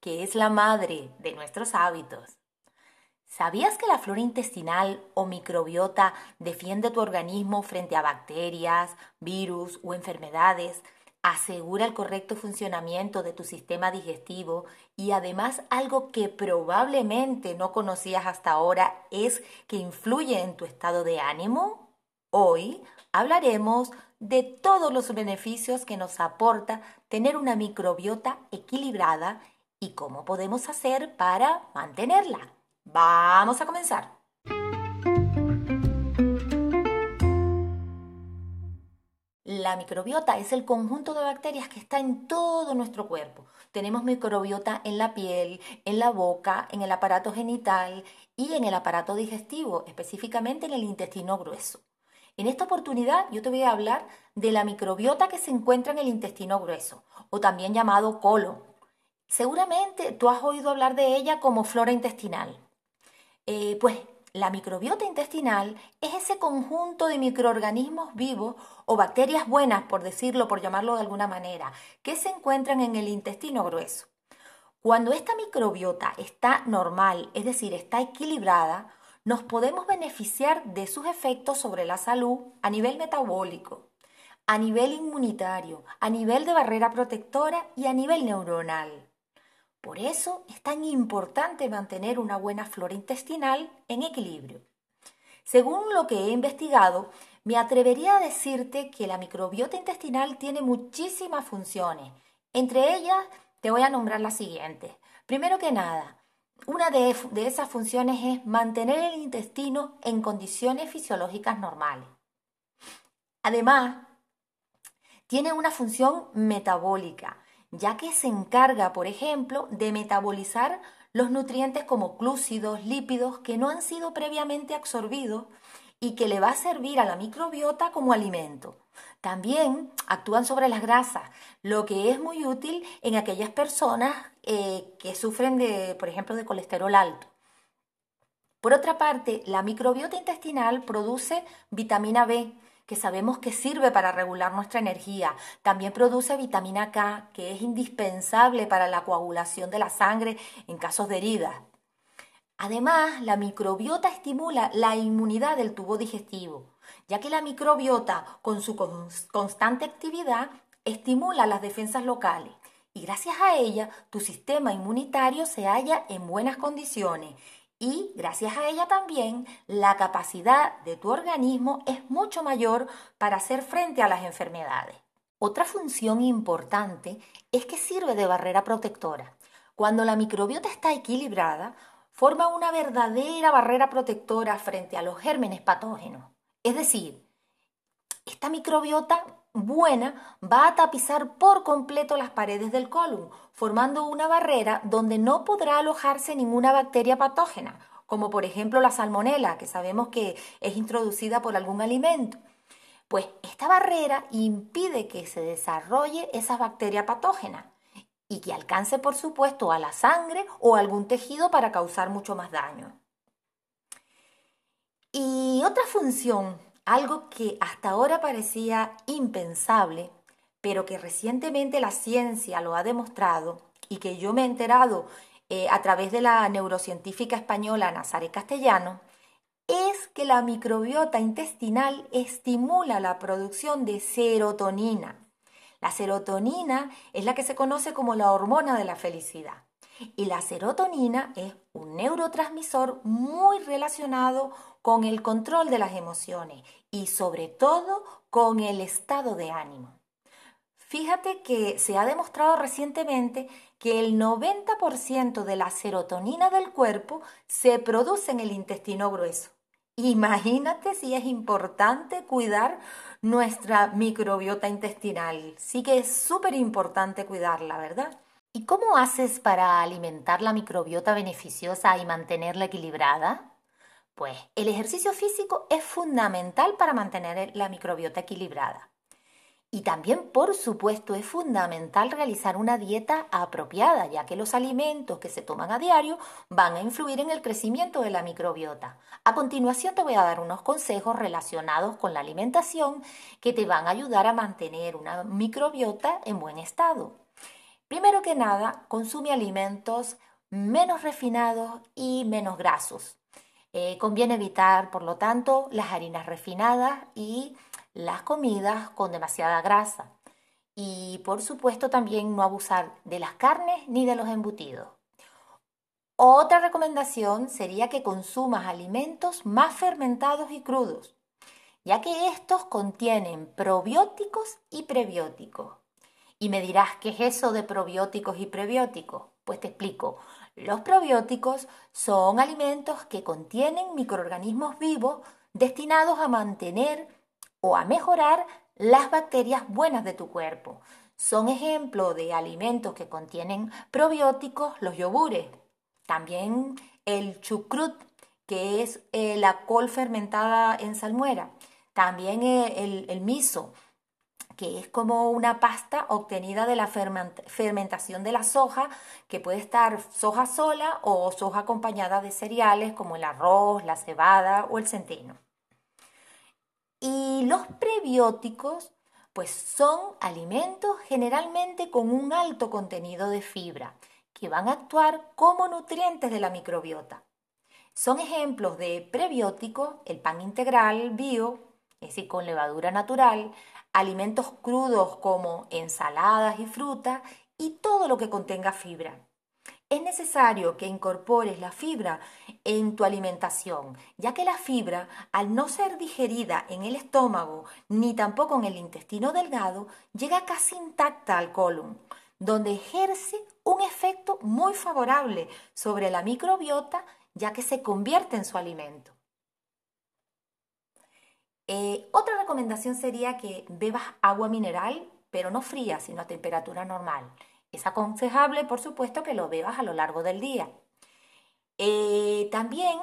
que es la madre de nuestros hábitos. ¿Sabías que la flora intestinal o microbiota defiende tu organismo frente a bacterias, virus o enfermedades? Asegura el correcto funcionamiento de tu sistema digestivo y además algo que probablemente no conocías hasta ahora es que influye en tu estado de ánimo. Hoy hablaremos de todos los beneficios que nos aporta tener una microbiota equilibrada y cómo podemos hacer para mantenerla. Vamos a comenzar. La microbiota es el conjunto de bacterias que está en todo nuestro cuerpo. Tenemos microbiota en la piel, en la boca, en el aparato genital y en el aparato digestivo, específicamente en el intestino grueso. En esta oportunidad yo te voy a hablar de la microbiota que se encuentra en el intestino grueso, o también llamado colon. Seguramente tú has oído hablar de ella como flora intestinal. Eh, pues la microbiota intestinal es ese conjunto de microorganismos vivos o bacterias buenas, por decirlo, por llamarlo de alguna manera, que se encuentran en el intestino grueso. Cuando esta microbiota está normal, es decir, está equilibrada, nos podemos beneficiar de sus efectos sobre la salud a nivel metabólico, a nivel inmunitario, a nivel de barrera protectora y a nivel neuronal. Por eso es tan importante mantener una buena flora intestinal en equilibrio. Según lo que he investigado, me atrevería a decirte que la microbiota intestinal tiene muchísimas funciones. Entre ellas te voy a nombrar las siguientes. Primero que nada, una de, esas funciones es mantener el intestino en condiciones fisiológicas normales. Además, tiene una función metabólica, ya que se encarga, por ejemplo, de metabolizar los nutrientes como clúcidos, lípidos que no han sido previamente absorbidos y que le va a servir a la microbiota como alimento. También actúan sobre las grasas, lo que es muy útil en aquellas personas eh, que sufren de, por ejemplo, de colesterol alto. Por otra parte, la microbiota intestinal produce vitamina B, que sabemos que sirve para regular nuestra energía. También produce vitamina K, que es indispensable para la coagulación de la sangre en casos de heridas. Además, la microbiota estimula la inmunidad del tubo digestivo, ya que la microbiota, con su constante actividad, estimula las defensas locales y gracias a ella tu sistema inmunitario se halla en buenas condiciones y gracias a ella también la capacidad de tu organismo es mucho mayor para hacer frente a las enfermedades. Otra función importante es que sirve de barrera protectora. Cuando la microbiota está equilibrada, forma una verdadera barrera protectora frente a los gérmenes patógenos. Es decir, esta microbiota buena va a tapizar por completo las paredes del colon, formando una barrera donde no podrá alojarse ninguna bacteria patógena, como por ejemplo la salmonela, que sabemos que es introducida por algún alimento. Pues esta barrera impide que se desarrolle esa bacteria patógena y que alcance, por supuesto, a la sangre o algún tejido para causar mucho más daño. Y otra función, algo que hasta ahora parecía impensable, pero que recientemente la ciencia lo ha demostrado y que yo me he enterado eh, a través de la neurocientífica española Nazaré Castellano, es que la microbiota intestinal estimula la producción de serotonina, la serotonina es la que se conoce como la hormona de la felicidad. Y la serotonina es un neurotransmisor muy relacionado con el control de las emociones y sobre todo con el estado de ánimo. Fíjate que se ha demostrado recientemente que el 90% de la serotonina del cuerpo se produce en el intestino grueso. Imagínate si es importante cuidar nuestra microbiota intestinal. Sí que es súper importante cuidarla, ¿verdad? ¿Y cómo haces para alimentar la microbiota beneficiosa y mantenerla equilibrada? Pues el ejercicio físico es fundamental para mantener la microbiota equilibrada. Y también, por supuesto, es fundamental realizar una dieta apropiada, ya que los alimentos que se toman a diario van a influir en el crecimiento de la microbiota. A continuación te voy a dar unos consejos relacionados con la alimentación que te van a ayudar a mantener una microbiota en buen estado. Primero que nada, consume alimentos menos refinados y menos grasos. Eh, conviene evitar, por lo tanto, las harinas refinadas y las comidas con demasiada grasa. Y por supuesto también no abusar de las carnes ni de los embutidos. Otra recomendación sería que consumas alimentos más fermentados y crudos, ya que estos contienen probióticos y prebióticos. Y me dirás, ¿qué es eso de probióticos y prebióticos? Pues te explico. Los probióticos son alimentos que contienen microorganismos vivos destinados a mantener o a mejorar las bacterias buenas de tu cuerpo. Son ejemplo de alimentos que contienen probióticos los yogures. También el chucrut, que es eh, la col fermentada en salmuera. También eh, el, el miso, que es como una pasta obtenida de la fermentación de la soja, que puede estar soja sola o soja acompañada de cereales como el arroz, la cebada o el centeno. Y los prebióticos, pues son alimentos generalmente con un alto contenido de fibra, que van a actuar como nutrientes de la microbiota. Son ejemplos de prebióticos el pan integral bio, es decir, con levadura natural, alimentos crudos como ensaladas y frutas y todo lo que contenga fibra. Es necesario que incorpores la fibra en tu alimentación, ya que la fibra, al no ser digerida en el estómago ni tampoco en el intestino delgado, llega casi intacta al colon, donde ejerce un efecto muy favorable sobre la microbiota, ya que se convierte en su alimento. Eh, otra recomendación sería que bebas agua mineral, pero no fría, sino a temperatura normal. Es aconsejable, por supuesto, que lo bebas a lo largo del día. Eh, también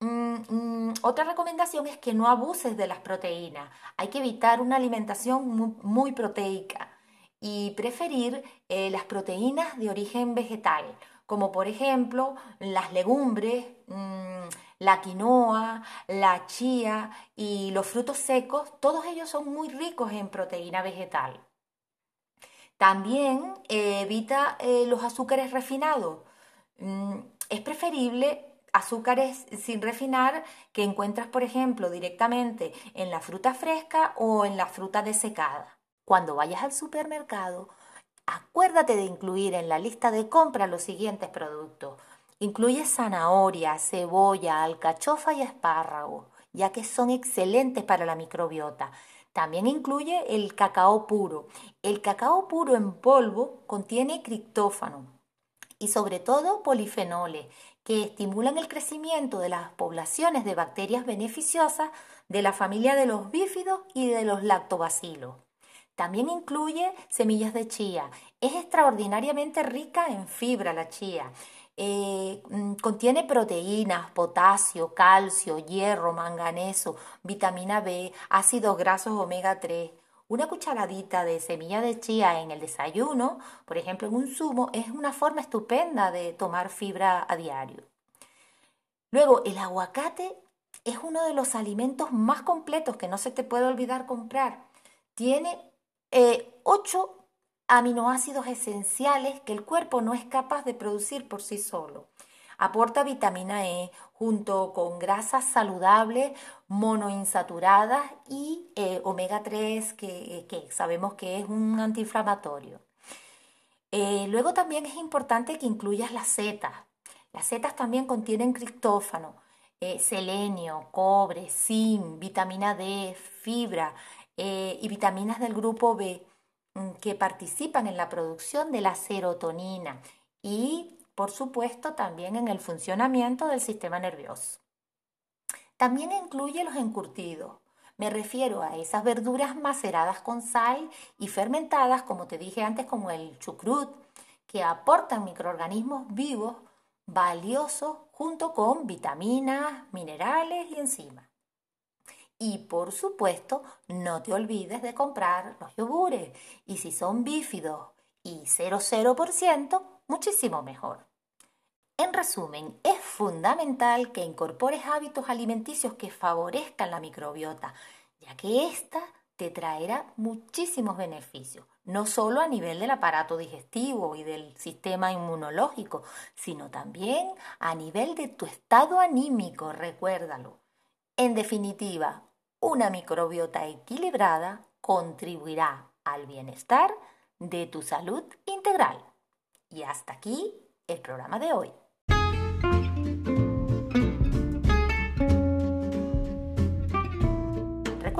mm, mm, otra recomendación es que no abuses de las proteínas. Hay que evitar una alimentación muy, proteica y preferir eh, las proteínas de origen vegetal, como por ejemplo las legumbres, mm, la quinoa, la chía y los frutos secos. Todos ellos son muy ricos en proteína vegetal. También eh, evita eh, los azúcares refinados. Mm, es preferible azúcares sin refinar que encuentras, por ejemplo, directamente en la fruta fresca o en la fruta desecada. Cuando vayas al supermercado, acuérdate de incluir en la lista de compra los siguientes productos. Incluye zanahoria, cebolla, alcachofa y espárrago, ya que son excelentes para la microbiota. También incluye el cacao puro. El cacao puro en polvo contiene criptófano y sobre todo polifenoles que estimulan el crecimiento de las poblaciones de bacterias beneficiosas de la familia de los bífidos y de los lactobacilos. También incluye semillas de chía. Es extraordinariamente rica en fibra la chía eh, mm, contiene proteínas, potasio, calcio, hierro, manganeso, vitamina B, ácidos grasos omega 3. Una cucharadita de semilla de chía en el desayuno, por ejemplo en un zumo, es una forma estupenda de tomar fibra a diario. Luego, el aguacate es uno de los alimentos más completos que no se te puede olvidar comprar. Tiene eh, 8 aminoácidos esenciales que el cuerpo no es capaz de producir por sí solo. Aporta vitamina E junto con grasas saludables, monoinsaturadas y eh, omega 3, que, sabemos que es un antiinflamatorio. Eh, luego también es importante que incluyas las setas. Las setas también contienen criptófano, eh, selenio, cobre, zinc, vitamina D, fibra y vitaminas del grupo B que participan en la producción de la serotonina y, por supuesto, también en el funcionamiento del sistema nervioso. También incluye los encurtidos. Me refiero a esas verduras maceradas con sal y fermentadas, como te dije antes, como el chucrut, que aportan microorganismos vivos valiosos junto con vitaminas, minerales y enzimas. Y por supuesto, no te olvides de comprar los yogures. Y si son bífidos y 00%, muchísimo mejor. En resumen, es fundamental que incorpores hábitos alimenticios que favorezcan la microbiota, ya que ésta te traerá muchísimos beneficios, no solo a nivel del aparato digestivo y del sistema inmunológico, sino también a nivel de tu estado anímico, recuérdalo. En definitiva, una microbiota equilibrada contribuirá al bienestar de tu salud integral. Y hasta aquí el programa de hoy.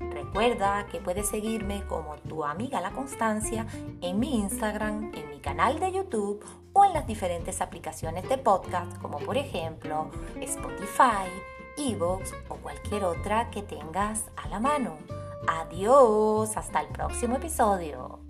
Recuerda que puedes seguirme como tu amiga La Constancia en mi Instagram, en mi canal de YouTube o en las diferentes aplicaciones de podcast como por ejemplo Spotify, Evox o cualquier otra que tengas a la mano. Adiós, hasta el próximo episodio.